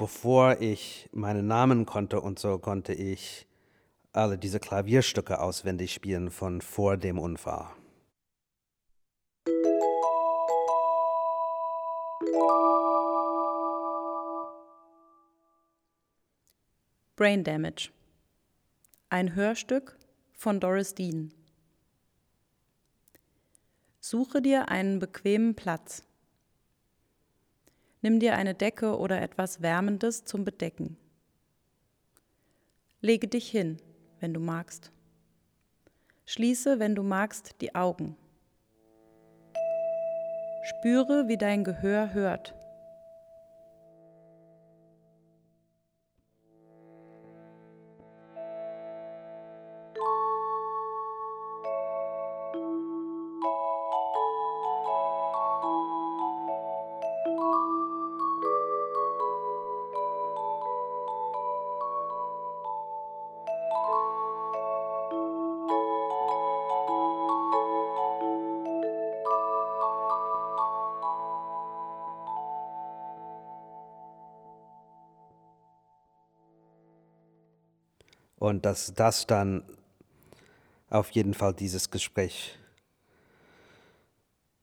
bevor ich meinen Namen konnte und so, konnte ich alle diese Klavierstücke auswendig spielen von vor dem Unfall. Brain Damage. Ein Hörstück von Doris Dean. Suche dir einen bequemen Platz. Nimm dir eine Decke oder etwas Wärmendes zum Bedecken. Lege dich hin, wenn du magst. Schließe, wenn du magst, die Augen. Spüre, wie dein Gehör hört. Und dass das dann auf jeden Fall dieses Gespräch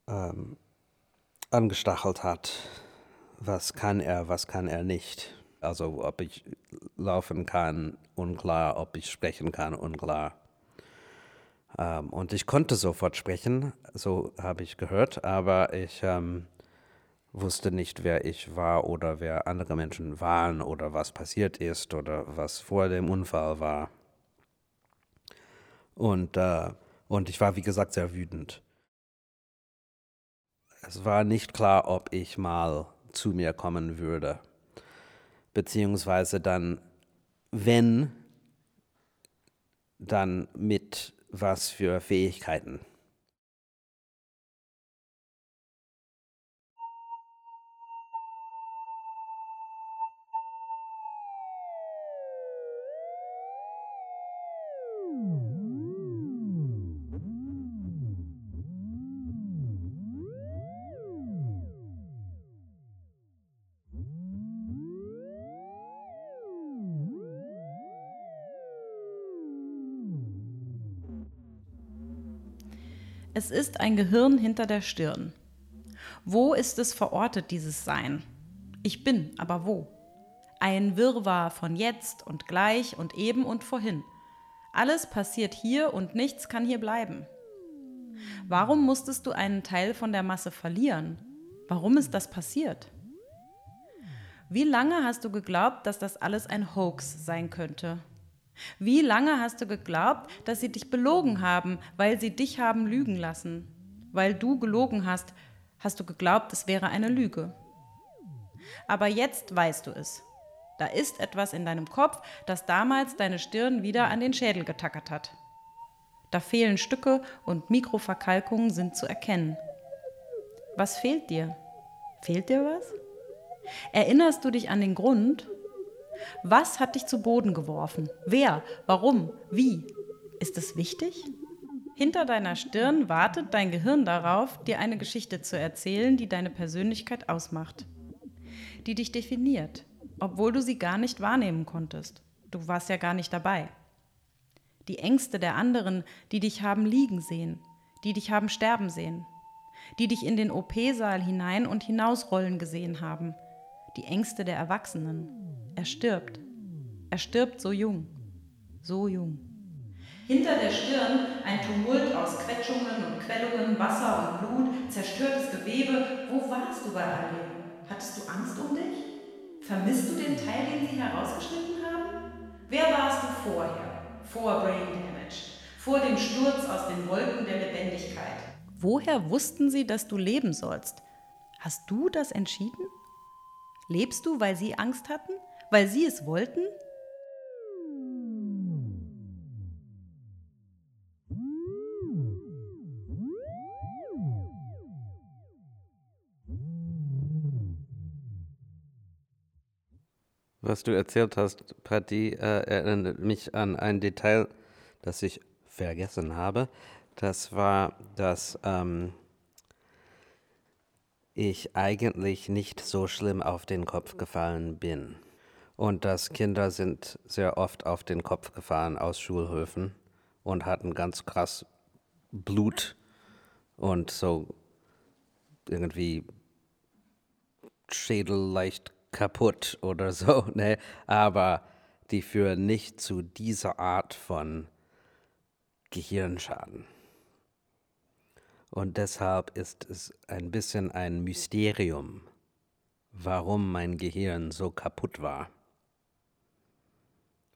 ähm, angestachelt hat. Was kann er, was kann er nicht? Also ob ich laufen kann, unklar, ob ich sprechen kann, unklar. Ähm, und ich konnte sofort sprechen, so habe ich gehört, aber ich ähm, wusste nicht, wer ich war oder wer andere Menschen waren oder was passiert ist oder was vor dem Unfall war. Und, äh, und ich war, wie gesagt, sehr wütend. Es war nicht klar, ob ich mal zu mir kommen würde. Beziehungsweise dann, wenn, dann mit was für Fähigkeiten. Es ist ein Gehirn hinter der Stirn. Wo ist es verortet, dieses Sein? Ich bin, aber wo? Ein Wirrwarr von jetzt und gleich und eben und vorhin. Alles passiert hier und nichts kann hier bleiben. Warum musstest du einen Teil von der Masse verlieren? Warum ist das passiert? Wie lange hast du geglaubt, dass das alles ein Hoax sein könnte? Wie lange hast du geglaubt, dass sie dich belogen haben, weil sie dich haben lügen lassen? Weil du gelogen hast, hast du geglaubt, es wäre eine Lüge. Aber jetzt weißt du es. Da ist etwas in deinem Kopf, das damals deine Stirn wieder an den Schädel getackert hat. Da fehlen Stücke und Mikroverkalkungen sind zu erkennen. Was fehlt dir? Fehlt dir was? Erinnerst du dich an den Grund, was hat dich zu Boden geworfen? Wer? Warum? Wie? Ist es wichtig? Hinter deiner Stirn wartet dein Gehirn darauf, dir eine Geschichte zu erzählen, die deine Persönlichkeit ausmacht, die dich definiert, obwohl du sie gar nicht wahrnehmen konntest. Du warst ja gar nicht dabei. Die Ängste der anderen, die dich haben liegen sehen, die dich haben sterben sehen, die dich in den OP-Saal hinein und hinausrollen gesehen haben, die Ängste der Erwachsenen. Er stirbt. Er stirbt so jung. So jung. Hinter der Stirn ein Tumult aus Quetschungen und Quellungen, Wasser und Blut, zerstörtes Gewebe. Wo warst du bei all dem? Hattest du Angst um dich? Vermisst du den Teil, den sie herausgeschnitten haben? Wer warst du vorher? Vor Brain Damage. Vor dem Sturz aus den Wolken der Lebendigkeit. Woher wussten sie, dass du leben sollst? Hast du das entschieden? Lebst du, weil sie Angst hatten? Weil sie es wollten? Was du erzählt hast, Patty, äh, erinnert mich an ein Detail, das ich vergessen habe. Das war, dass ähm, ich eigentlich nicht so schlimm auf den Kopf gefallen bin. Und dass Kinder sind sehr oft auf den Kopf gefahren aus Schulhöfen und hatten ganz krass Blut und so irgendwie Schädel leicht kaputt oder so, ne? aber die führen nicht zu dieser Art von Gehirnschaden. Und deshalb ist es ein bisschen ein Mysterium, warum mein Gehirn so kaputt war.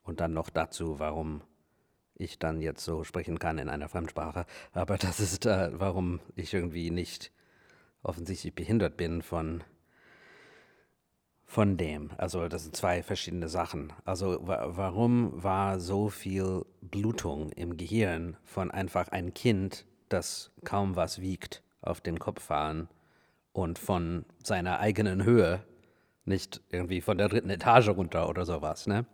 Und dann noch dazu, warum ich dann jetzt so sprechen kann in einer Fremdsprache. Aber das ist, äh, warum ich irgendwie nicht offensichtlich behindert bin von, von dem. Also das sind zwei verschiedene Sachen. Also wa warum war so viel Blutung im Gehirn von einfach ein Kind, das kaum was wiegt, auf den Kopf fahren und von seiner eigenen Höhe, nicht irgendwie von der dritten Etage runter oder sowas, ne?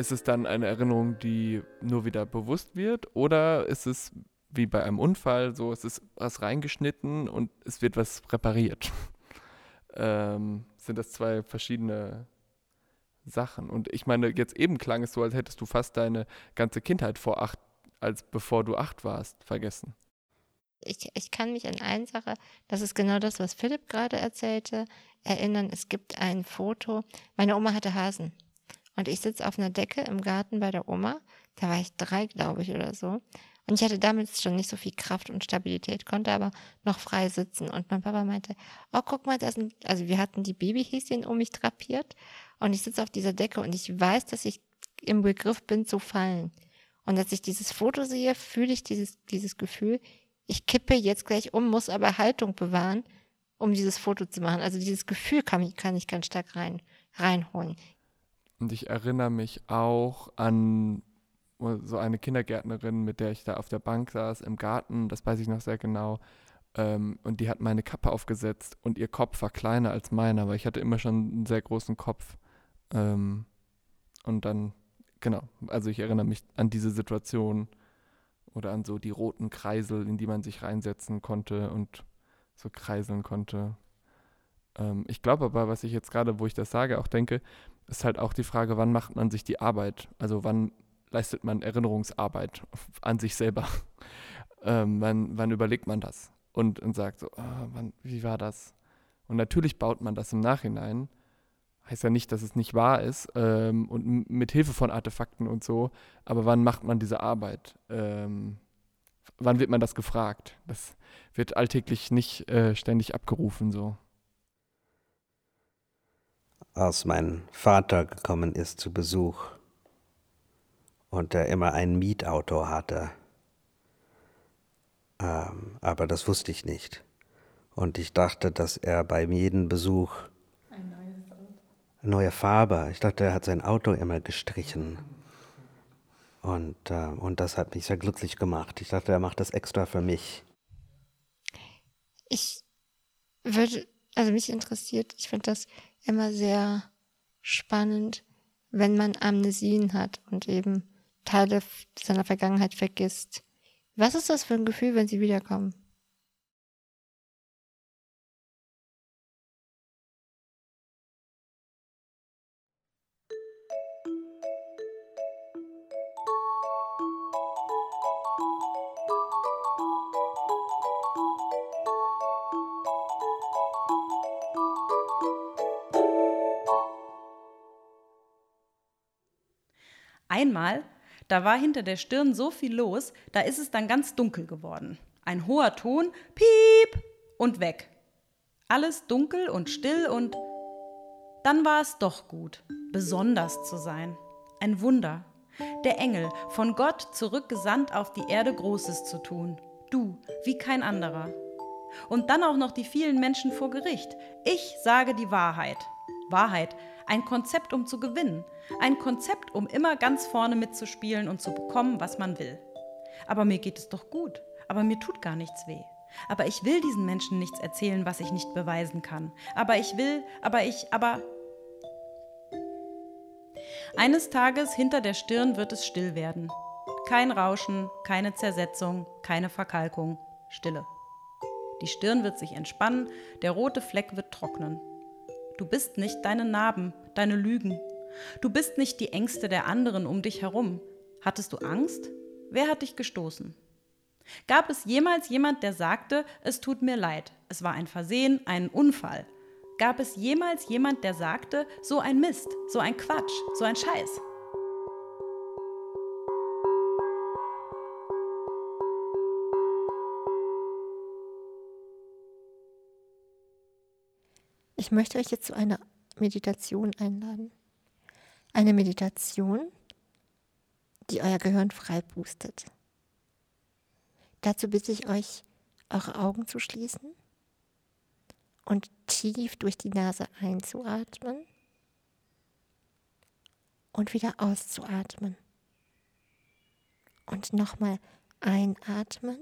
Ist es dann eine Erinnerung, die nur wieder bewusst wird? Oder ist es wie bei einem Unfall so, es ist was reingeschnitten und es wird was repariert? ähm, sind das zwei verschiedene Sachen? Und ich meine, jetzt eben klang es so, als hättest du fast deine ganze Kindheit vor acht, als bevor du acht warst, vergessen. Ich, ich kann mich an eine Sache, das ist genau das, was Philipp gerade erzählte, erinnern. Es gibt ein Foto. Meine Oma hatte Hasen. Und ich sitze auf einer Decke im Garten bei der Oma. Da war ich drei, glaube ich, oder so. Und ich hatte damals schon nicht so viel Kraft und Stabilität, konnte aber noch frei sitzen. Und mein Papa meinte, oh, guck mal, da sind, also wir hatten die Babyhäschen um mich drapiert. Und ich sitze auf dieser Decke und ich weiß, dass ich im Begriff bin zu fallen. Und als ich dieses Foto sehe, fühle ich dieses, dieses Gefühl, ich kippe jetzt gleich um, muss aber Haltung bewahren, um dieses Foto zu machen. Also dieses Gefühl kann ich, kann ich ganz stark rein, reinholen. Und ich erinnere mich auch an so eine Kindergärtnerin, mit der ich da auf der Bank saß im Garten, das weiß ich noch sehr genau. Ähm, und die hat meine Kappe aufgesetzt und ihr Kopf war kleiner als meiner, weil ich hatte immer schon einen sehr großen Kopf. Ähm, und dann, genau, also ich erinnere mich an diese Situation oder an so die roten Kreisel, in die man sich reinsetzen konnte und so kreiseln konnte. Ähm, ich glaube aber, was ich jetzt gerade, wo ich das sage, auch denke, ist halt auch die Frage, wann macht man sich die Arbeit? Also wann leistet man Erinnerungsarbeit an sich selber? ähm, wann, wann, überlegt man das? Und, und sagt so, oh, wann, wie war das? Und natürlich baut man das im Nachhinein. Heißt ja nicht, dass es nicht wahr ist ähm, und mit Hilfe von Artefakten und so. Aber wann macht man diese Arbeit? Ähm, wann wird man das gefragt? Das wird alltäglich nicht äh, ständig abgerufen so als mein Vater gekommen ist zu Besuch und er immer ein Mietauto hatte. Ähm, aber das wusste ich nicht. Und ich dachte, dass er bei jedem Besuch eine neue Farbe, ich dachte, er hat sein Auto immer gestrichen. Und, äh, und das hat mich sehr glücklich gemacht. Ich dachte, er macht das extra für mich. Ich würde, also mich interessiert, ich finde das immer sehr spannend, wenn man Amnesien hat und eben Teile seiner Vergangenheit vergisst. Was ist das für ein Gefühl, wenn sie wiederkommen? Einmal, da war hinter der Stirn so viel los, da ist es dann ganz dunkel geworden. Ein hoher Ton, piep und weg. Alles dunkel und still und dann war es doch gut, besonders zu sein. Ein Wunder. Der Engel, von Gott zurückgesandt auf die Erde Großes zu tun. Du, wie kein anderer. Und dann auch noch die vielen Menschen vor Gericht. Ich sage die Wahrheit. Wahrheit, ein Konzept, um zu gewinnen. Ein Konzept, um immer ganz vorne mitzuspielen und zu bekommen, was man will. Aber mir geht es doch gut. Aber mir tut gar nichts weh. Aber ich will diesen Menschen nichts erzählen, was ich nicht beweisen kann. Aber ich will, aber ich, aber. Eines Tages hinter der Stirn wird es still werden. Kein Rauschen, keine Zersetzung, keine Verkalkung, Stille. Die Stirn wird sich entspannen, der rote Fleck wird trocknen. Du bist nicht deine Narben, deine Lügen. Du bist nicht die Ängste der anderen um dich herum. Hattest du Angst? Wer hat dich gestoßen? Gab es jemals jemand, der sagte, es tut mir leid, es war ein Versehen, ein Unfall? Gab es jemals jemand, der sagte, so ein Mist, so ein Quatsch, so ein Scheiß? Ich möchte euch jetzt zu einer Meditation einladen. Eine Meditation, die euer Gehirn frei boostet. Dazu bitte ich euch, eure Augen zu schließen und tief durch die Nase einzuatmen und wieder auszuatmen. Und nochmal einatmen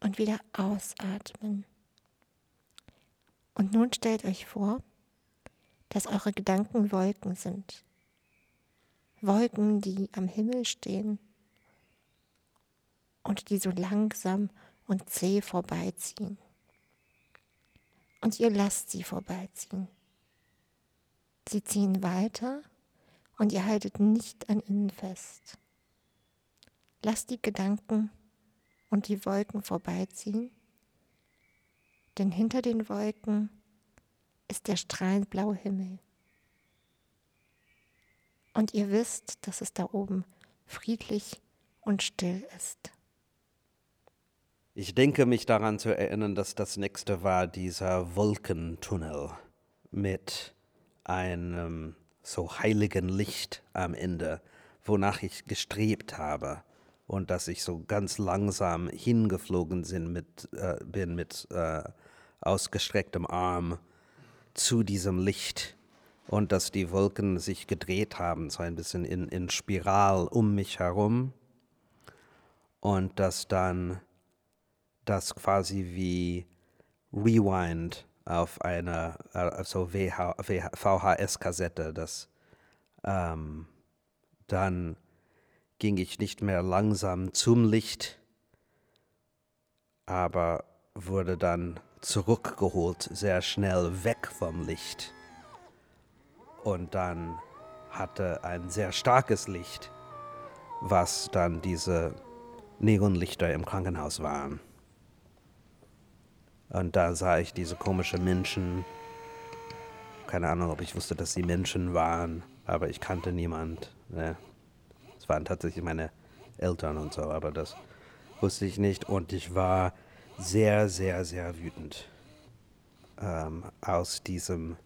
und wieder ausatmen. Und nun stellt euch vor, dass eure Gedanken Wolken sind. Wolken, die am Himmel stehen und die so langsam und zäh vorbeiziehen. Und ihr lasst sie vorbeiziehen. Sie ziehen weiter und ihr haltet nicht an ihnen fest. Lasst die Gedanken und die Wolken vorbeiziehen, denn hinter den Wolken ist der strahlend blaue Himmel. Und ihr wisst, dass es da oben friedlich und still ist. Ich denke mich daran zu erinnern, dass das nächste war dieser Wolkentunnel mit einem so heiligen Licht am Ende, wonach ich gestrebt habe und dass ich so ganz langsam hingeflogen sind mit, äh, bin mit äh, ausgestrecktem Arm zu diesem Licht und dass die Wolken sich gedreht haben, so ein bisschen in, in Spiral um mich herum und dass dann das quasi wie Rewind auf einer also VHS-Kassette. Das ähm, dann ging ich nicht mehr langsam zum Licht, aber wurde dann zurückgeholt, sehr schnell weg vom Licht. Und dann hatte ein sehr starkes Licht, was dann diese Neonlichter im Krankenhaus waren. Und da sah ich diese komischen Menschen. Keine Ahnung, ob ich wusste, dass sie Menschen waren, aber ich kannte niemand. Ne? Waren tatsächlich meine Eltern und so, aber das wusste ich nicht. Und ich war sehr, sehr, sehr wütend, ähm, aus diesem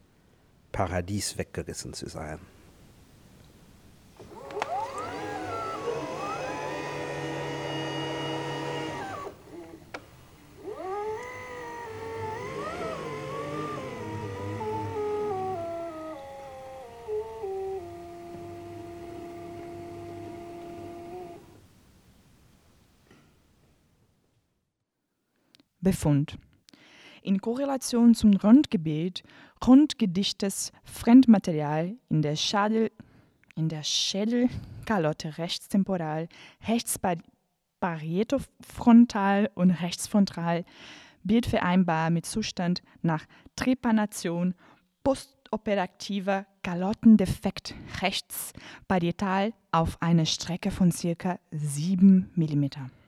Paradies weggerissen zu sein. Befund. In Korrelation zum Rundgebiet rundgedichtes Fremdmaterial in der Schädel, in der Schädelkalotte rechtstemporal, rechts parietofrontal und rechtsfrontal bildvereinbar mit Zustand nach Trepanation postoperativer Kalottendefekt rechts parietal auf einer Strecke von ca. 7 mm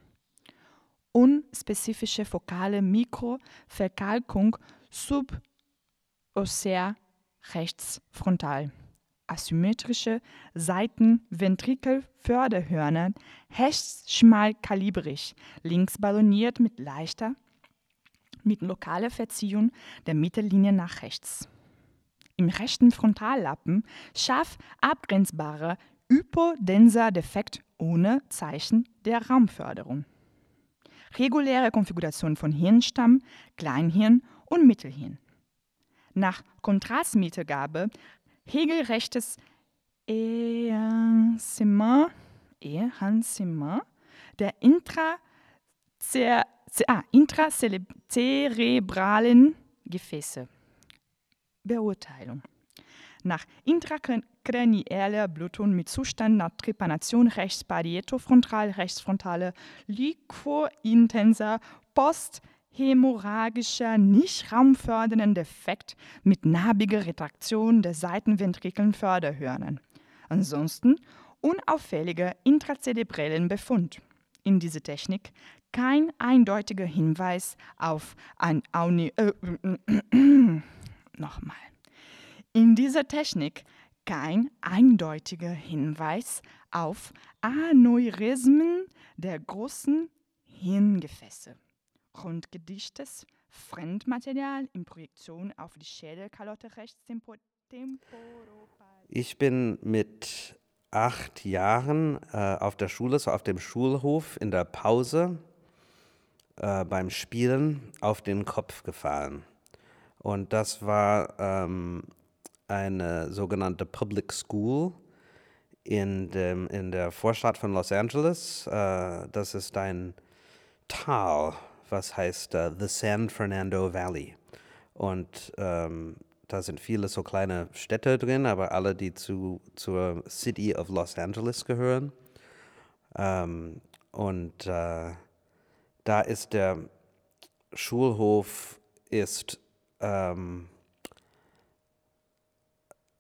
unspezifische fokale Mikroverkalkung subossea rechts frontal. Asymmetrische Seitenventrikelförderhörner, rechts schmalkalibrig, links balloniert mit leichter, mit lokaler Verziehung der Mittellinie nach rechts. Im rechten Frontallappen scharf abgrenzbarer hypodenser Defekt ohne Zeichen der Raumförderung reguläre Konfiguration von Hirnstamm, Kleinhirn und Mittelhirn. Nach Kontrastmittelgabe regelrechtes Enhancement der zer, ah, intracerebralen Gefäße. Beurteilung. Nach intrakranialer Blutung mit Zustand nach Trepanation rechts parietofrontal, rechtsfrontale liquointenser posthämorrhagischer, nicht raumfördernden Defekt mit narbiger Retraktion der Seitenventrikeln Förderhörnern. Ansonsten unauffälliger intrazerebrellen Befund. In dieser Technik kein eindeutiger Hinweis auf ein Auni äh, nochmal. In dieser Technik kein eindeutiger Hinweis auf Aneurysmen der großen Hirngefäße. Grundgedichtes Fremdmaterial in Projektion auf die Schädelkalotte rechts Ich bin mit acht Jahren äh, auf der Schule, so auf dem Schulhof in der Pause äh, beim Spielen auf den Kopf gefallen. Und das war ähm, eine sogenannte Public School in, dem, in der Vorstadt von Los Angeles. Äh, das ist ein Tal, was heißt äh, The San Fernando Valley. Und ähm, da sind viele so kleine Städte drin, aber alle, die zu, zur City of Los Angeles gehören. Ähm, und äh, da ist der Schulhof ist ähm,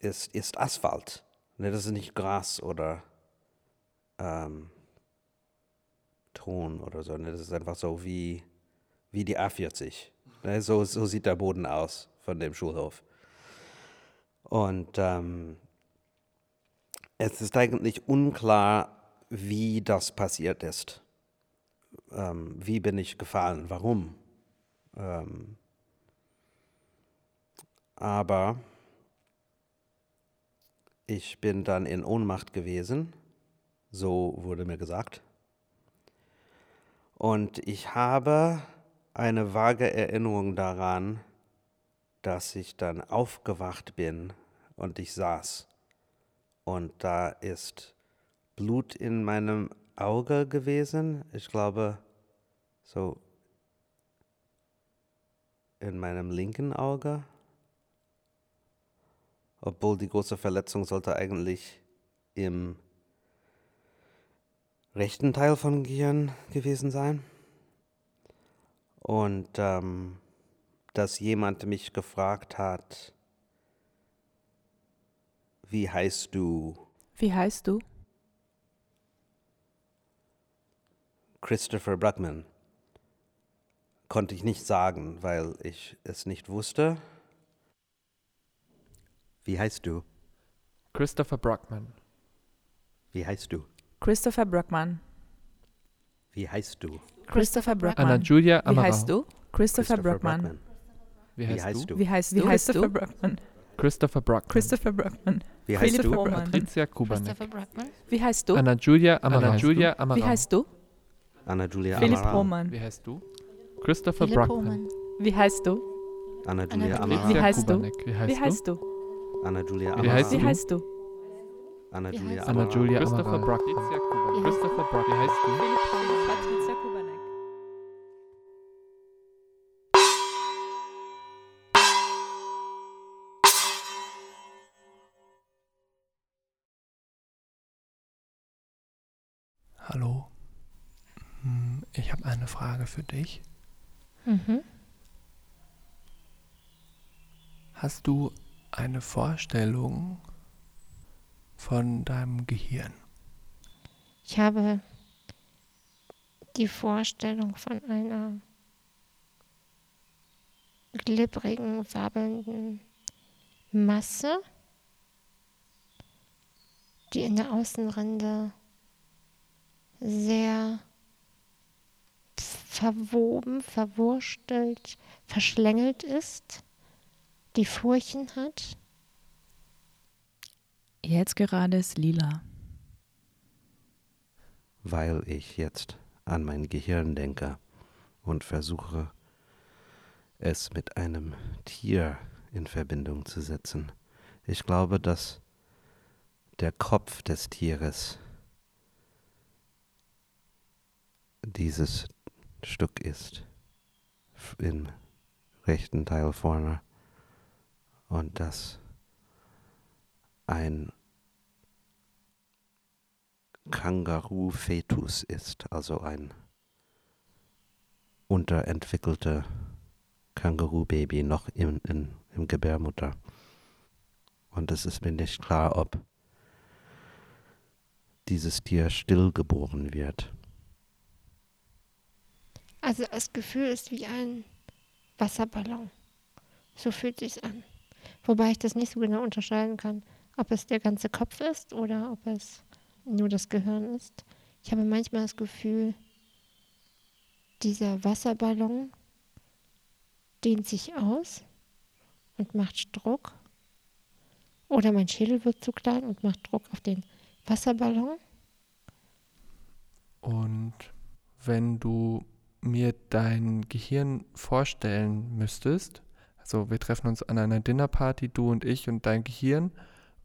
ist, ist Asphalt. Ne, das ist nicht Gras oder ähm, Ton oder so. Ne, das ist einfach so wie, wie die A40. Ne, so, so sieht der Boden aus von dem Schulhof. Und ähm, es ist eigentlich unklar, wie das passiert ist. Ähm, wie bin ich gefallen? Warum? Ähm, aber ich bin dann in Ohnmacht gewesen, so wurde mir gesagt. Und ich habe eine vage Erinnerung daran, dass ich dann aufgewacht bin und ich saß. Und da ist Blut in meinem Auge gewesen. Ich glaube, so in meinem linken Auge obwohl die große Verletzung sollte eigentlich im rechten Teil von Gehirn gewesen sein. Und ähm, dass jemand mich gefragt hat, wie heißt du? Wie heißt du? Christopher Bruckman. Konnte ich nicht sagen, weil ich es nicht wusste. Wie heißt du? Christopher Brockman. Wie heißt du? Christopher Brockman. Wie heißt du? Christopher Brockman. Anna Julia Wie Amaral. heißt du? Christopher Brockman. Wie heißt, du? Wie heißt Wie du? heißt Christopher du? Brockman. Christopher Brockman. Christopher Brockman. Wie heißt Philipp du? Roman. Patricia Kubanek. Christopher Brockman. Wie heißt du? Anna Julia Amaral. Anna Julia Wie Amaral. heißt du? Anna Julia Philipp Amaral. Roman. Wie heißt du? Christopher Philipp Brockman. Wie heißt du? Anna Julia. Amaral. Wie heißt du? Wie heißt, Wie heißt du? Anna Julia Wie Amaral. heißt Wie du? heißt du? Anna Wie Julia heißt du? Anna. Julia Christopher. Wie heißt Christopher Brockman. Wie heißt du? Patricia Kubanek. Hallo. Hm, Ich habe eine Frage für dich. Mhm. Hast du eine Vorstellung von deinem Gehirn? Ich habe die Vorstellung von einer glibbrigen, wabbelnden Masse, die in der Außenrinde sehr verwoben, verwurstelt, verschlängelt ist, die Furchen hat. Jetzt gerade ist lila. Weil ich jetzt an mein Gehirn denke und versuche, es mit einem Tier in Verbindung zu setzen. Ich glaube, dass der Kopf des Tieres dieses Stück ist im rechten Teil vorne und das ein Känguru-Fetus ist, also ein unterentwickelte Känguru-Baby noch in, in, im Gebärmutter. Und es ist mir nicht klar, ob dieses Tier stillgeboren wird. Also das Gefühl ist wie ein Wasserballon. So fühlt sich's an. Wobei ich das nicht so genau unterscheiden kann, ob es der ganze Kopf ist oder ob es nur das Gehirn ist. Ich habe manchmal das Gefühl, dieser Wasserballon dehnt sich aus und macht Druck. Oder mein Schädel wird zu klein und macht Druck auf den Wasserballon. Und wenn du mir dein Gehirn vorstellen müsstest, also wir treffen uns an einer Dinnerparty, du und ich und dein Gehirn,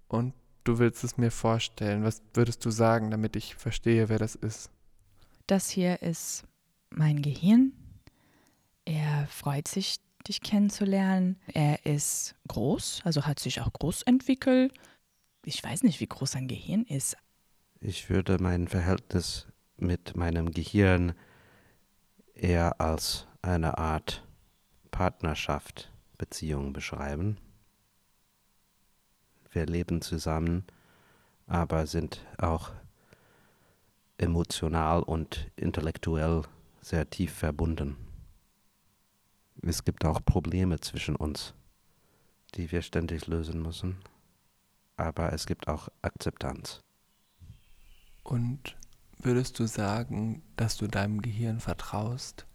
und du willst es mir vorstellen, was würdest du sagen, damit ich verstehe, wer das ist? Das hier ist mein Gehirn. Er freut sich, dich kennenzulernen. Er ist groß, also hat sich auch groß entwickelt. Ich weiß nicht, wie groß sein Gehirn ist. Ich würde mein Verhältnis mit meinem Gehirn eher als eine Art Partnerschaft, Beziehung beschreiben. Wir leben zusammen, aber sind auch emotional und intellektuell sehr tief verbunden. Es gibt auch Probleme zwischen uns, die wir ständig lösen müssen, aber es gibt auch Akzeptanz. Und würdest du sagen, dass du deinem Gehirn vertraust?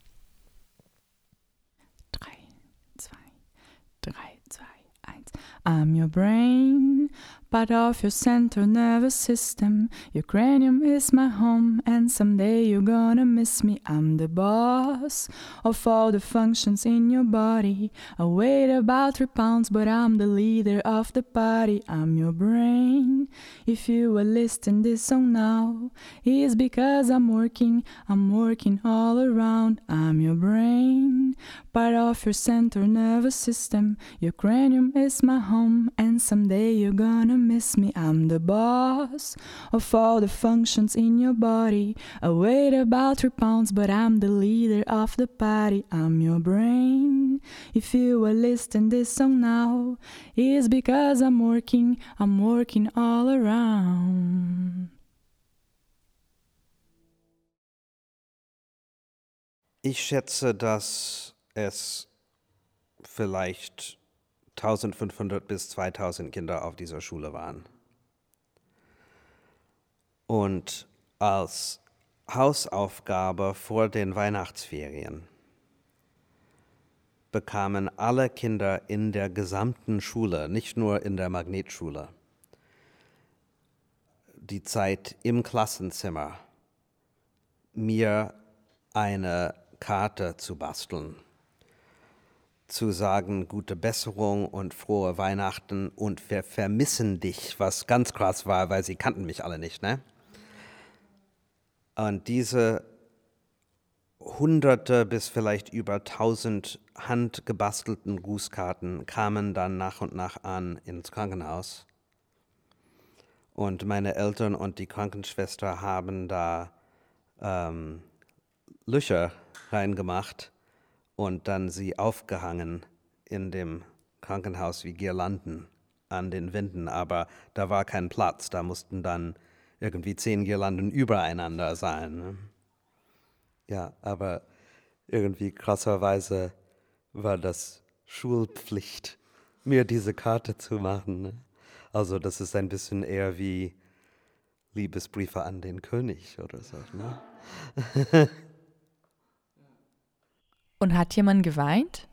I'm your brain, part of your central nervous system. Your cranium is my home, and someday you're gonna miss me. I'm the boss of all the functions in your body. I weigh about three pounds, but I'm the leader of the party. I'm your brain. If you are listening this song now, it's because I'm working, I'm working all around. I'm your brain, part of your central nervous system. Your cranium is my home, and someday you're gonna miss me. I'm the boss of all the functions in your body. I weigh about three pounds, but I'm the leader of the party. I'm your brain. If you are listening this song now, it's because I'm working, I'm working all around. Ich schätze, dass es vielleicht 1500 bis 2000 Kinder auf dieser Schule waren. Und als Hausaufgabe vor den Weihnachtsferien bekamen alle Kinder in der gesamten Schule, nicht nur in der Magnetschule, die Zeit im Klassenzimmer, mir eine Karte zu basteln zu sagen, gute Besserung und frohe Weihnachten und wir vermissen dich, was ganz krass war, weil sie kannten mich alle nicht, ne? Und diese hunderte bis vielleicht über tausend handgebastelten Grußkarten kamen dann nach und nach an ins Krankenhaus. Und meine Eltern und die Krankenschwester haben da ähm, Löcher reingemacht und dann sie aufgehangen in dem Krankenhaus wie Girlanden an den Wänden, aber da war kein Platz, da mussten dann irgendwie zehn Girlanden übereinander sein. Ne? Ja, aber irgendwie krasserweise war das Schulpflicht, mir diese Karte zu machen. Ne? Also das ist ein bisschen eher wie Liebesbriefe an den König oder so. Ne? Und hat jemand geweint?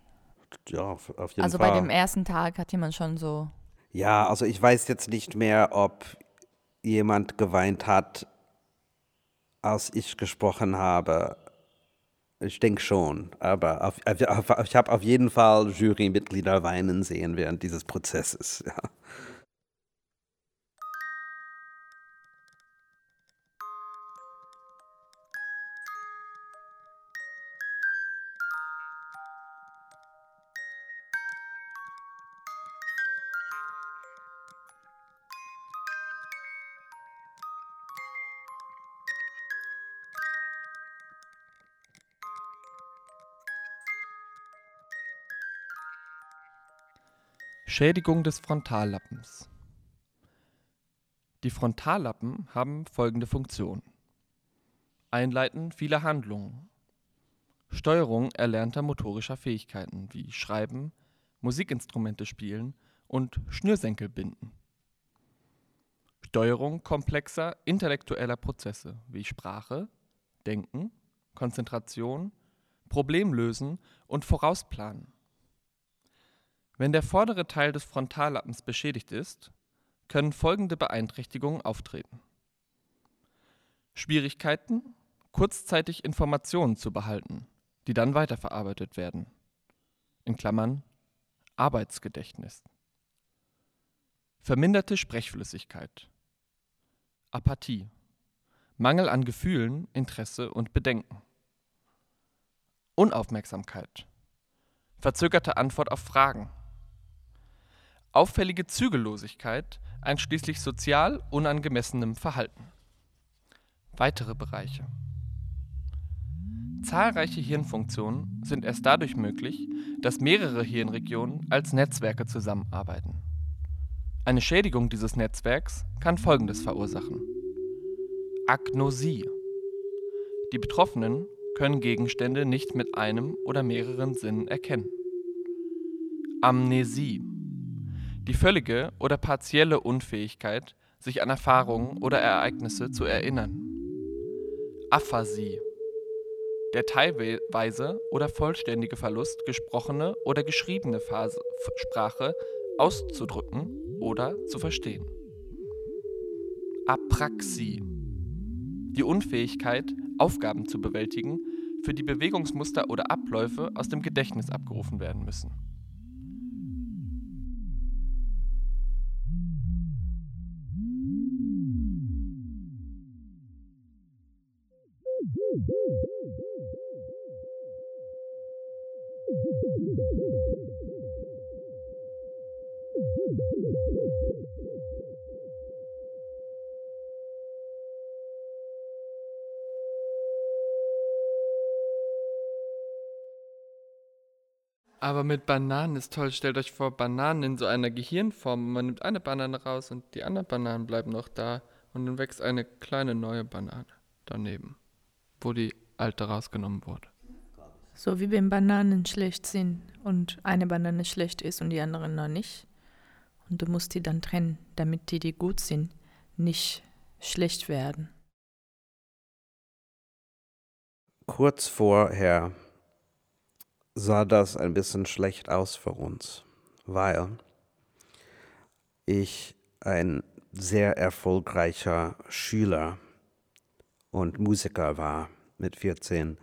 Ja, auf, auf jeden Also Fall. bei dem ersten Tag hat jemand schon so. Ja, also ich weiß jetzt nicht mehr, ob jemand geweint hat, als ich gesprochen habe. Ich denke schon, aber auf, auf, ich habe auf jeden Fall Jurymitglieder weinen sehen während dieses Prozesses. Ja. Schädigung des Frontallappens. Die Frontallappen haben folgende Funktion. Einleiten vieler Handlungen. Steuerung erlernter motorischer Fähigkeiten wie Schreiben, Musikinstrumente spielen und Schnürsenkel binden. Steuerung komplexer intellektueller Prozesse wie Sprache, Denken, Konzentration, Problemlösen und Vorausplanen. Wenn der vordere Teil des Frontallappens beschädigt ist, können folgende Beeinträchtigungen auftreten. Schwierigkeiten, kurzzeitig Informationen zu behalten, die dann weiterverarbeitet werden. In Klammern Arbeitsgedächtnis. Verminderte Sprechflüssigkeit. Apathie. Mangel an Gefühlen, Interesse und Bedenken. Unaufmerksamkeit. Verzögerte Antwort auf Fragen. Auffällige Zügellosigkeit, einschließlich sozial unangemessenem Verhalten. Weitere Bereiche. Zahlreiche Hirnfunktionen sind erst dadurch möglich, dass mehrere Hirnregionen als Netzwerke zusammenarbeiten. Eine Schädigung dieses Netzwerks kann Folgendes verursachen. Agnosie. Die Betroffenen können Gegenstände nicht mit einem oder mehreren Sinnen erkennen. Amnesie. Die völlige oder partielle Unfähigkeit, sich an Erfahrungen oder Ereignisse zu erinnern. Aphasie. Der teilweise oder vollständige Verlust gesprochene oder geschriebene Phase, Sprache auszudrücken oder zu verstehen. Apraxie. Die Unfähigkeit, Aufgaben zu bewältigen, für die Bewegungsmuster oder Abläufe aus dem Gedächtnis abgerufen werden müssen. Aber mit Bananen ist toll. Stellt euch vor, Bananen in so einer Gehirnform. Man nimmt eine Banane raus und die anderen Bananen bleiben noch da. Und dann wächst eine kleine neue Banane daneben, wo die alte rausgenommen wurde. So wie wenn Bananen schlecht sind und eine Banane schlecht ist und die andere noch nicht. Und du musst die dann trennen, damit die, die gut sind, nicht schlecht werden. Kurz vorher sah das ein bisschen schlecht aus für uns, weil ich ein sehr erfolgreicher Schüler und Musiker war mit 14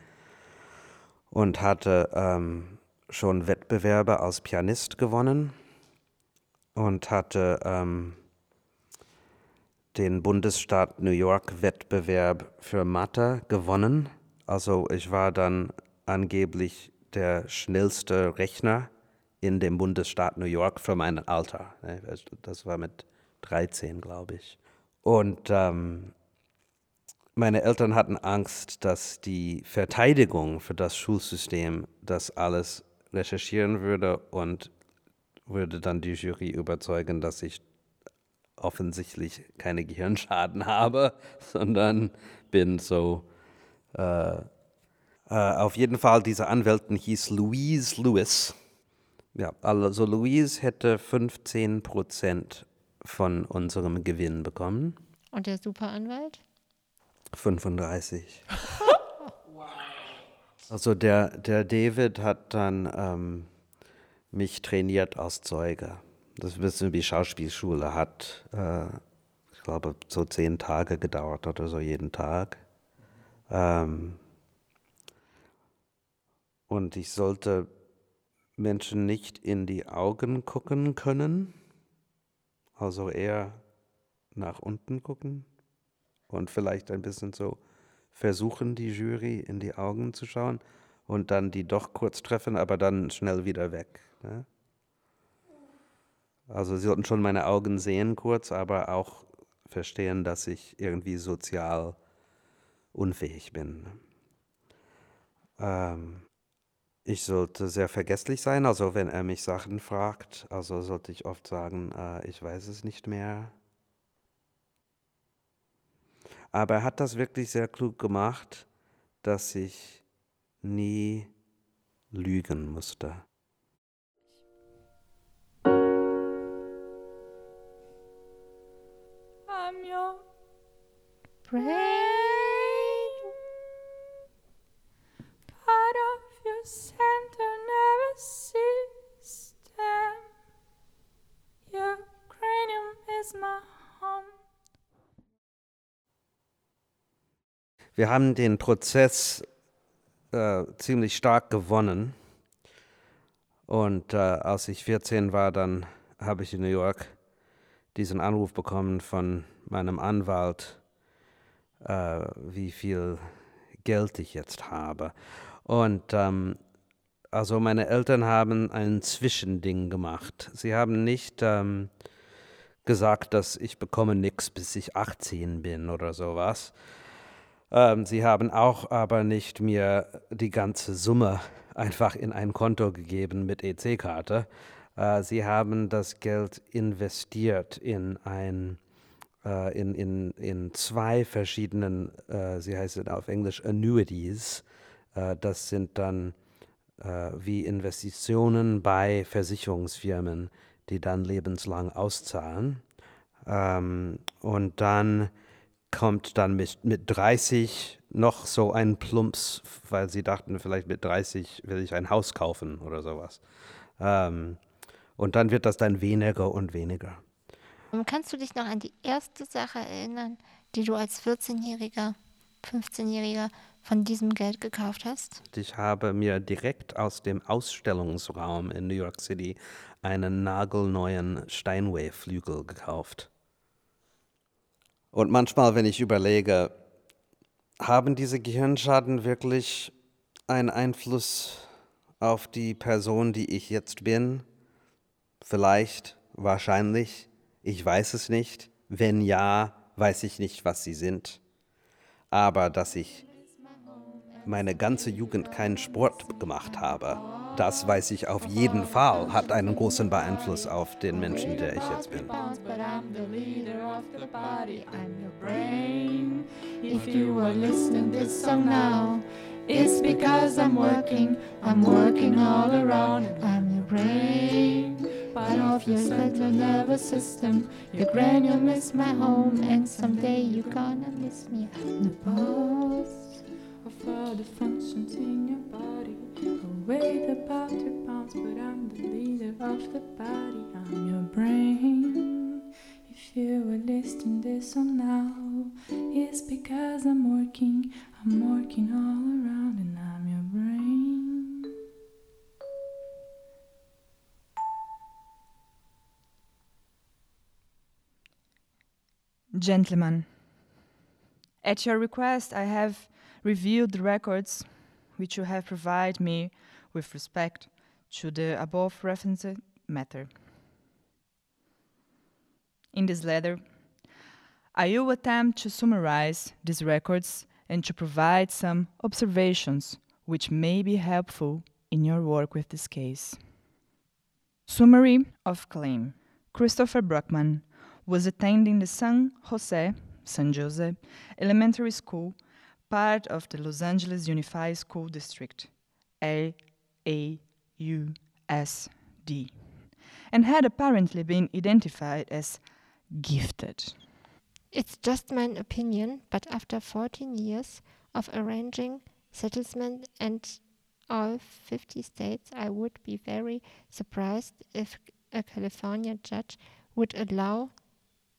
und hatte ähm, schon Wettbewerbe als Pianist gewonnen und hatte ähm, den Bundesstaat New York Wettbewerb für Mathe gewonnen. Also ich war dann angeblich der schnellste Rechner in dem Bundesstaat New York für mein Alter. Ne? Das war mit 13, glaube ich. Und ähm, meine Eltern hatten Angst, dass die Verteidigung für das Schulsystem das alles recherchieren würde und würde dann die Jury überzeugen, dass ich offensichtlich keine Gehirnschaden habe, sondern bin so äh, auf jeden Fall, diese Anwältin hieß Louise Lewis. Ja, also Louise hätte 15 Prozent von unserem Gewinn bekommen. Und der Superanwalt? 35. Also der, der David hat dann ähm, mich trainiert als Zeuge. Das ein bisschen wie Schauspielschule hat, äh, ich glaube, so zehn Tage gedauert oder so jeden Tag. Ähm, und ich sollte Menschen nicht in die Augen gucken können, also eher nach unten gucken und vielleicht ein bisschen so versuchen, die Jury in die Augen zu schauen und dann die doch kurz treffen, aber dann schnell wieder weg. Ne? Also sie sollten schon meine Augen sehen kurz, aber auch verstehen, dass ich irgendwie sozial unfähig bin. Ähm, Ich sollte sehr vergesslich sein, also wenn er mich Sachen fragt, also sollte ich oft sagen, äh, ich weiß es nicht mehr. Aber er hat das wirklich sehr klug gemacht, dass ich nie lügen musste. I'm your Brain. part of your center nervous system. Your cranium is my home. Wir haben den Prozess äh, ziemlich stark gewonnen. Und äh, als ich 14 war, dann habe ich in New York diesen Anruf bekommen von meinem Anwalt, äh, wie viel Geld ich jetzt habe. Und ähm, also meine Eltern haben ein Zwischending gemacht. Sie haben nicht ähm, gesagt, dass ich bekomme nichts, bis ich 18 bin oder sowas. Ähm, sie haben auch aber nicht mir die ganze Summe einfach in ein Konto gegeben mit EC-Karte. Äh, sie haben das Geld investiert in ein äh, in, in, in zwei verschiedenen, äh, sie heißen auf Englisch Annuities. Äh, das sind dann äh, wie Investitionen bei Versicherungsfirmen, die dann lebenslang auszahlen. Ähm, und dann kommt dann mit, mit 30 noch so ein Plumps, weil sie dachten, vielleicht mit 30 will ich ein Haus kaufen oder sowas. Ähm, und dann wird das dann weniger und weniger. Kannst du dich noch an die erste Sache erinnern, die du als 14-Jähriger, 15-Jähriger von diesem Geld gekauft hast? Ich habe mir direkt aus dem Ausstellungsraum in New York City einen nagelneuen Steinway-Flügel gekauft. Und manchmal, wenn ich überlege, haben diese Gehirnschaden wirklich einen Einfluss auf die Person, die ich jetzt bin? Vielleicht, wahrscheinlich, ich weiß es nicht. Wenn ja, weiß ich nicht, was sie sind. Aber dass ich meine ganze Jugend keinen Sport gemacht habe, das weiß ich auf jeden Fall, hat einen großen Beeinfluss auf den Menschen, der ich jetzt bin. It's because I'm working. I'm working all around. I'm your brain. Part of your central nervous system. Your cranium is my home, and someday you're gonna miss me. The boss all the functions in your body. Away the party bounce, but I'm the leader of the body. I'm your brain. If you are listening this song now, it's because I'm working. I'm working all around, and I'm your brain. Gentlemen, at your request, I have reviewed the records which you have provided me with respect to the above referenced matter. In this letter, I will attempt to summarize these records and to provide some observations which may be helpful in your work with this case. Summary of claim Christopher Bruckman was attending the San Jose, San Jose Elementary School, part of the Los Angeles Unified School District, LAUSD, and had apparently been identified as gifted. It's just my opinion, but after 14 years of arranging settlement and all 50 states, I would be very surprised if a California judge would allow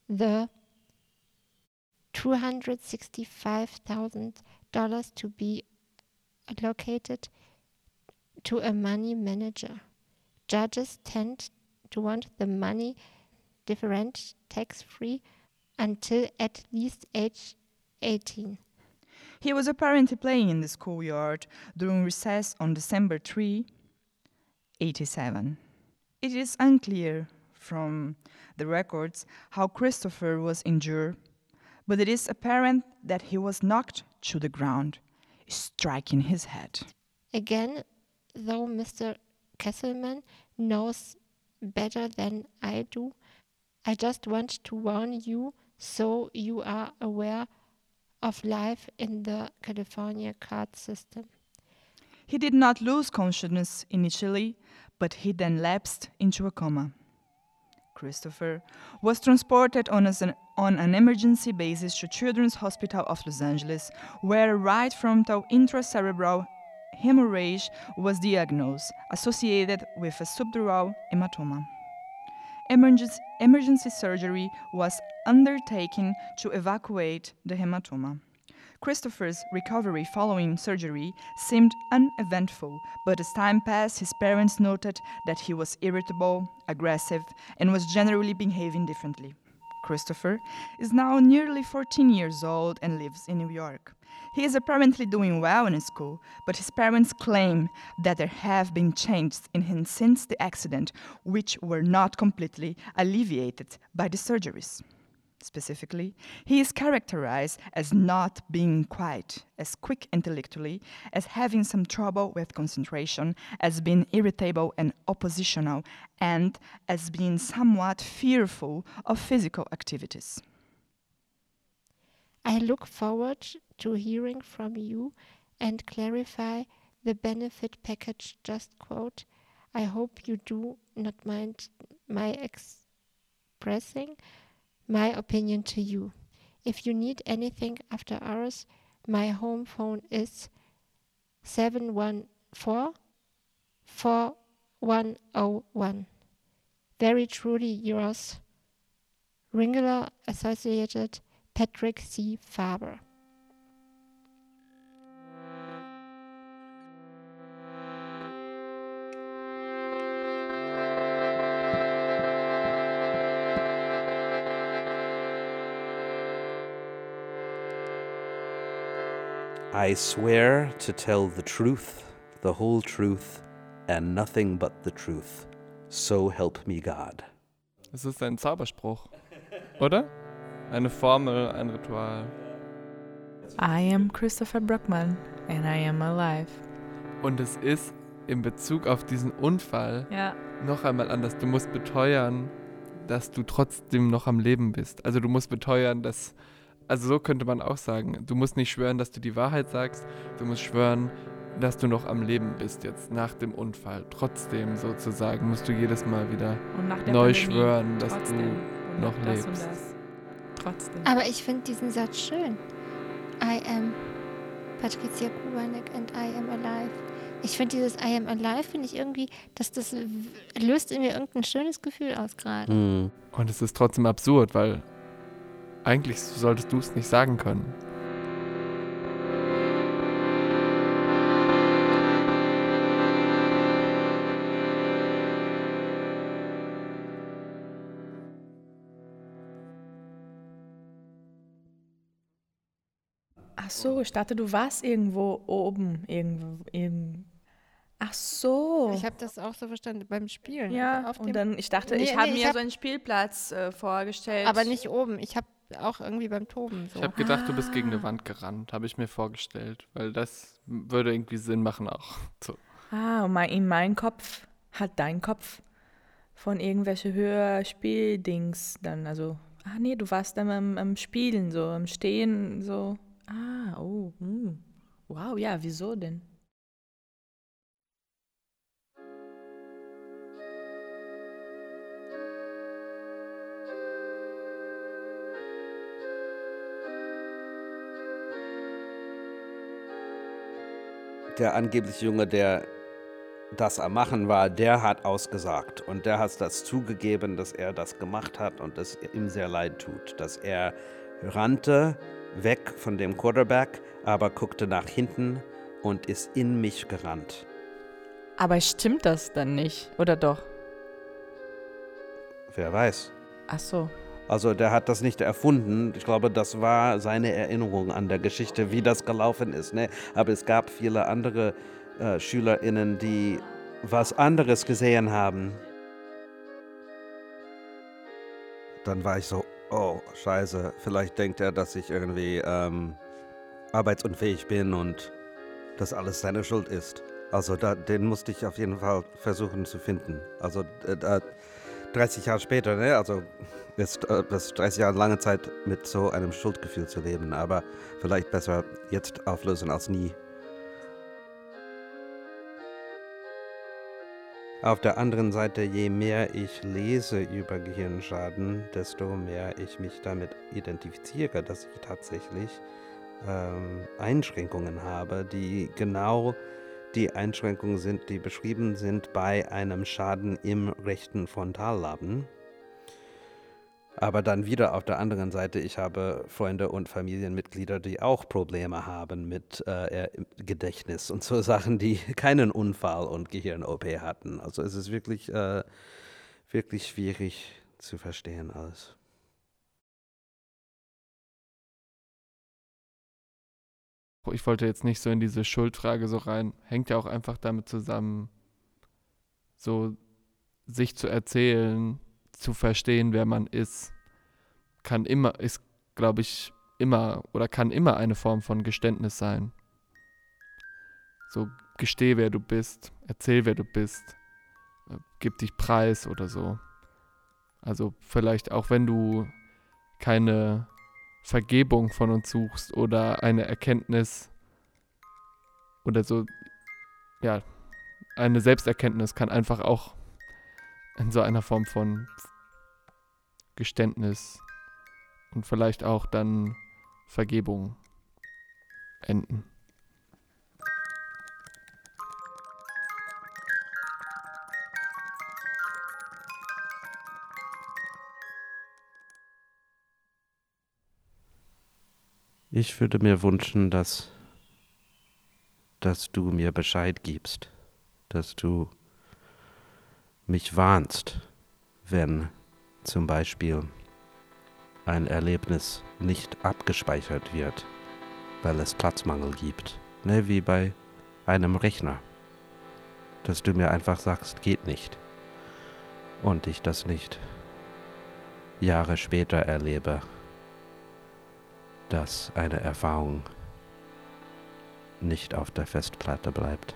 the $265,000 to be allocated to a money manager. Judges tend to want the money different tax free until at least age 18. He was apparently playing in the schoolyard during recess on December 3, 87. It is unclear from the records how Christopher was injured, but it is apparent that he was knocked to the ground, striking his head. Again, though Mr. Kesselman knows better than I do, I just want to warn you so you are aware of life in the California card system. He did not lose consciousness initially, but he then lapsed into a coma. Christopher was transported on, as an, on an emergency basis to Children's Hospital of Los Angeles, where right frontal intracerebral hemorrhage was diagnosed, associated with a subdural hematoma. Emergency, emergency surgery was undertaken to evacuate the hematoma. Christopher's recovery following surgery seemed uneventful, but as time passed, his parents noted that he was irritable, aggressive, and was generally behaving differently. Christopher is now nearly 14 years old and lives in New York. He is apparently doing well in school, but his parents claim that there have been changes in him since the accident, which were not completely alleviated by the surgeries. Specifically, he is characterized as not being quite as quick intellectually, as having some trouble with concentration, as being irritable and oppositional, and as being somewhat fearful of physical activities. I look forward to hearing from you and clarify the benefit package just quote. I hope you do not mind my expressing my opinion to you. If you need anything after hours, my home phone is 714 4101. Very truly yours, Ringler Associated Patrick C. Faber. I swear to tell the truth, the whole truth, and nothing but the truth. So help me God. Es ist ein Zauberspruch, oder? Eine Formel, ein Ritual. I am Christopher Brockman and I am alive. Und es ist in Bezug auf diesen Unfall Ja. noch einmal anders. Du musst beteuern, dass du trotzdem noch am Leben bist. Also du musst beteuern, dass, also so könnte man auch sagen, du musst nicht schwören, dass du die Wahrheit sagst, du musst schwören, dass du noch am Leben bist jetzt nach dem Unfall. Trotzdem sozusagen musst du jedes Mal wieder Und nach der neu Pandemie schwören, dass trotzdem. du noch das lebst. Trotzdem. Aber ich finde diesen Satz schön. I am Patricia Kubanek and I am alive. Ich finde dieses I am alive, finde ich irgendwie, dass das löst in mir irgendein schönes Gefühl aus gerade. Hm. Und es ist trotzdem absurd, weil eigentlich solltest du es nicht sagen können. Ach so, ich dachte, du warst irgendwo oben. Irgendwo. Irgend... Ach so. Ich habe das auch so verstanden beim Spielen. ja, auf und dem, dann, ich dachte, Nee, ich habe nee, ich mir hab- so einen Spielplatz äh, vorgestellt. aber nicht oben. Ich habe auch irgendwie beim Toben so. Ich habe gedacht, du bist gegen eine Wand gerannt, habe ich mir vorgestellt, weil das würde irgendwie Sinn machen auch. So. Ah, und mein, in meinem Kopf hat dein Kopf von irgendwelche Hörspieldings dann, also, ah nee, du warst dann am, am Spielen, so, am Stehen, so. Ah, oh, hm. wow, ja, wieso denn? Der angebliche Junge, der das am Machen war, der hat ausgesagt. Und der hat das zugegeben, dass er das gemacht hat und es ihm sehr leid tut. Dass er rannte weg von dem Quarterback, aber guckte nach hinten und ist in mich gerannt. Aber stimmt das dann nicht, oder doch? Wer weiß. Ach so. Also der hat das nicht erfunden. Ich glaube, das war seine Erinnerung an der Geschichte, wie das gelaufen ist. Ne? Aber es gab viele andere äh, SchülerInnen, die was anderes gesehen haben. Dann war ich so, oh, scheiße, vielleicht denkt er, dass ich irgendwie ähm, arbeitsunfähig bin und dass alles seine Schuld ist. Also da, den musste ich auf jeden Fall versuchen zu finden. Also äh, 30 Jahre später, ne? also ist äh, das 30 Jahre lange Zeit mit so einem Schuldgefühl zu leben, aber vielleicht besser jetzt auflösen als nie. Auf der anderen Seite, je mehr ich lese über Gehirnschaden, desto mehr ich mich damit identifiziere, dass ich tatsächlich ähm, Einschränkungen habe, die genau die Einschränkungen sind, die beschrieben sind bei einem Schaden im rechten Frontallappen. Aber dann wieder auf der anderen Seite, ich habe Freunde und Familienmitglieder, die auch Probleme haben mit äh, Gedächtnis und so Sachen, die keinen Unfall und Gehirn-OP hatten. Also es ist wirklich, äh, wirklich schwierig zu verstehen alles. Ich wollte jetzt nicht so in diese Schuldfrage so rein. Hängt ja auch einfach damit zusammen, so sich zu erzählen, zu verstehen, wer man ist, kann immer, ist, glaube ich, immer oder kann immer eine Form von Geständnis sein. So, gesteh, wer du bist, erzähl, wer du bist, äh, gib dich preis oder so. Also vielleicht auch wenn du keine Vergebung von uns suchst oder eine Erkenntnis oder so, ja, eine Selbsterkenntnis kann einfach auch in so einer Form von Geständnis und vielleicht auch dann Vergebung enden. Ich würde mir wünschen, dass, dass du mir Bescheid gibst, dass du mich warnst, wenn zum Beispiel ein Erlebnis nicht abgespeichert wird, weil es Platzmangel gibt. Ne, wie bei einem Rechner. Dass du mir einfach sagst, geht nicht. Und ich das nicht Jahre später erlebe, dass eine Erfahrung nicht auf der Festplatte bleibt.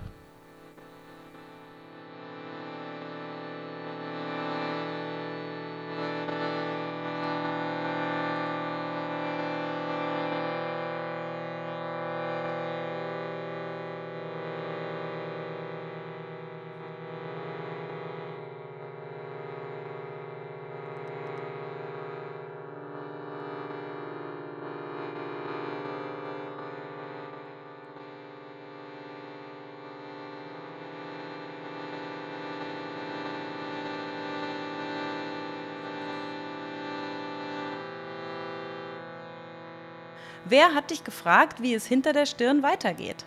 Wer hat dich gefragt, wie es hinter der Stirn weitergeht?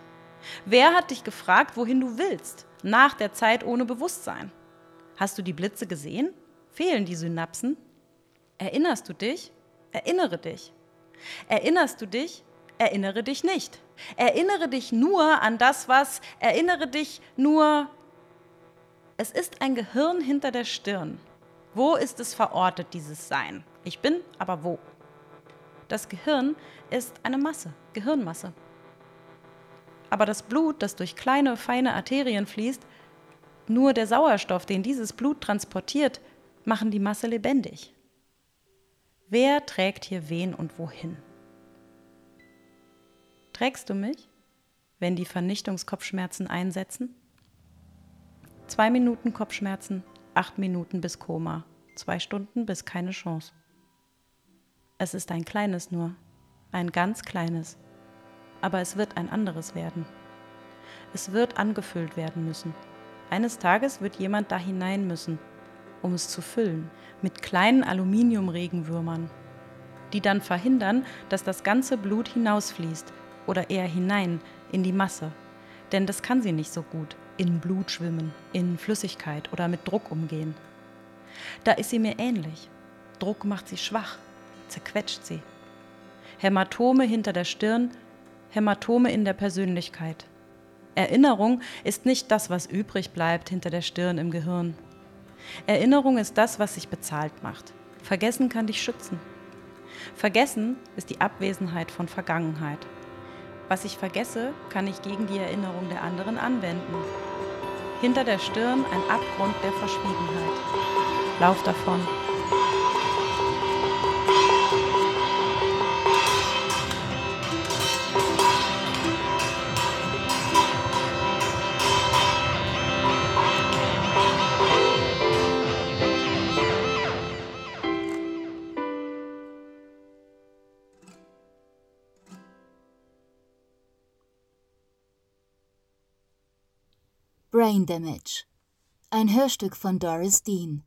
Wer hat dich gefragt, wohin du willst, nach der Zeit ohne Bewusstsein? Hast du die Blitze gesehen? Fehlen die Synapsen? Erinnerst du dich? Erinnere dich. Erinnerst du dich? Erinnere dich nicht. Erinnere dich nur an das, was, erinnere dich nur. Es ist ein Gehirn hinter der Stirn. Wo ist es verortet, dieses Sein? Ich bin, aber wo? Das Gehirn ist eine Masse, Gehirnmasse. Aber das Blut, das durch kleine, feine Arterien fließt, nur der Sauerstoff, den dieses Blut transportiert, machen die Masse lebendig. Wer trägt hier wen und wohin? Trägst du mich, wenn die Vernichtungskopfschmerzen einsetzen? Zwei Minuten Kopfschmerzen, acht Minuten bis Koma, zwei Stunden bis keine Chance. Es ist ein kleines nur, ein ganz kleines. Aber es wird ein anderes werden. Es wird angefüllt werden müssen. Eines Tages wird jemand da hinein müssen, um es zu füllen, mit kleinen Aluminiumregenwürmern, die dann verhindern, dass das ganze Blut hinausfließt oder eher hinein in die Masse. Denn das kann sie nicht so gut, in Blut schwimmen, in Flüssigkeit oder mit Druck umgehen. Da ist sie mir ähnlich. Druck macht sie schwach, zerquetscht sie. Hämatome hinter der Stirn, Hämatome in der Persönlichkeit. Erinnerung ist nicht das, was übrig bleibt hinter der Stirn im Gehirn. Erinnerung ist das, was sich bezahlt macht. Vergessen kann dich schützen. Vergessen ist die Abwesenheit von Vergangenheit. Was ich vergesse, kann ich gegen die Erinnerung der anderen anwenden. Hinter der Stirn ein Abgrund der Verschwiegenheit. Lauf davon. Brain Damage. Ein Hörstück von Doris Dean.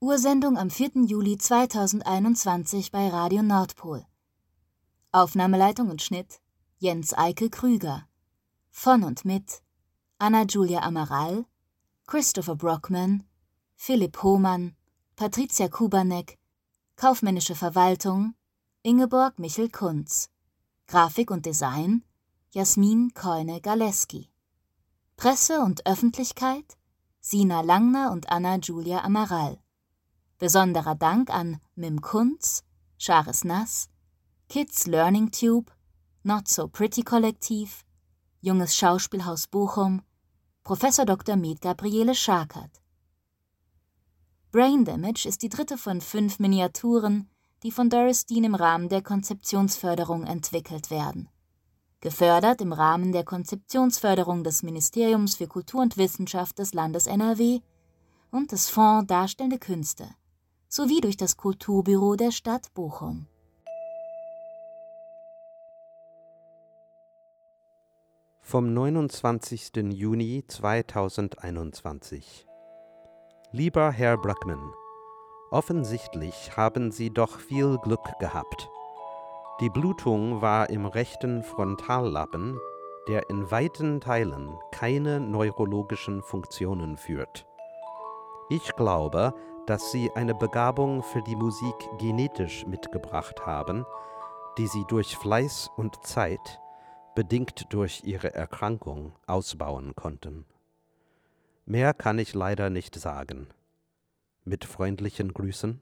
Ursendung am 4. Juli 2021 bei Radio Nordpol. Aufnahmeleitung und Schnitt Jens Eike Krüger. Von und mit Anna-Julia Amaral, Christopher Brockman, Philipp Hohmann, Patricia Kubanek, Kaufmännische Verwaltung Ingeborg Michel-Kunz. Grafik und Design Jasmin Keune-Galeski. Presse und Öffentlichkeit Sina Langner und Anna-Julia Amaral. Besonderer Dank an Mim Kunz, Charis Nass, Kids Learning Tube, Not So Pretty Kollektiv, Junges Schauspielhaus Bochum, Prof. Dr. Med Gabriele Scharkert. Brain Damage ist die dritte von fünf Miniaturen, die von Doris Dean im Rahmen der Konzeptionsförderung entwickelt werden gefördert im Rahmen der Konzeptionsförderung des Ministeriums für Kultur und Wissenschaft des Landes NRW und des Fonds Darstellende Künste sowie durch das Kulturbüro der Stadt Bochum. Vom 29. Juni 2021 Lieber Herr Bruckmann, offensichtlich haben Sie doch viel Glück gehabt. Die Blutung war im rechten Frontallappen, der in weiten Teilen keine neurologischen Funktionen führt. Ich glaube, dass Sie eine Begabung für die Musik genetisch mitgebracht haben, die Sie durch Fleiß und Zeit, bedingt durch Ihre Erkrankung, ausbauen konnten. Mehr kann ich leider nicht sagen. Mit freundlichen Grüßen.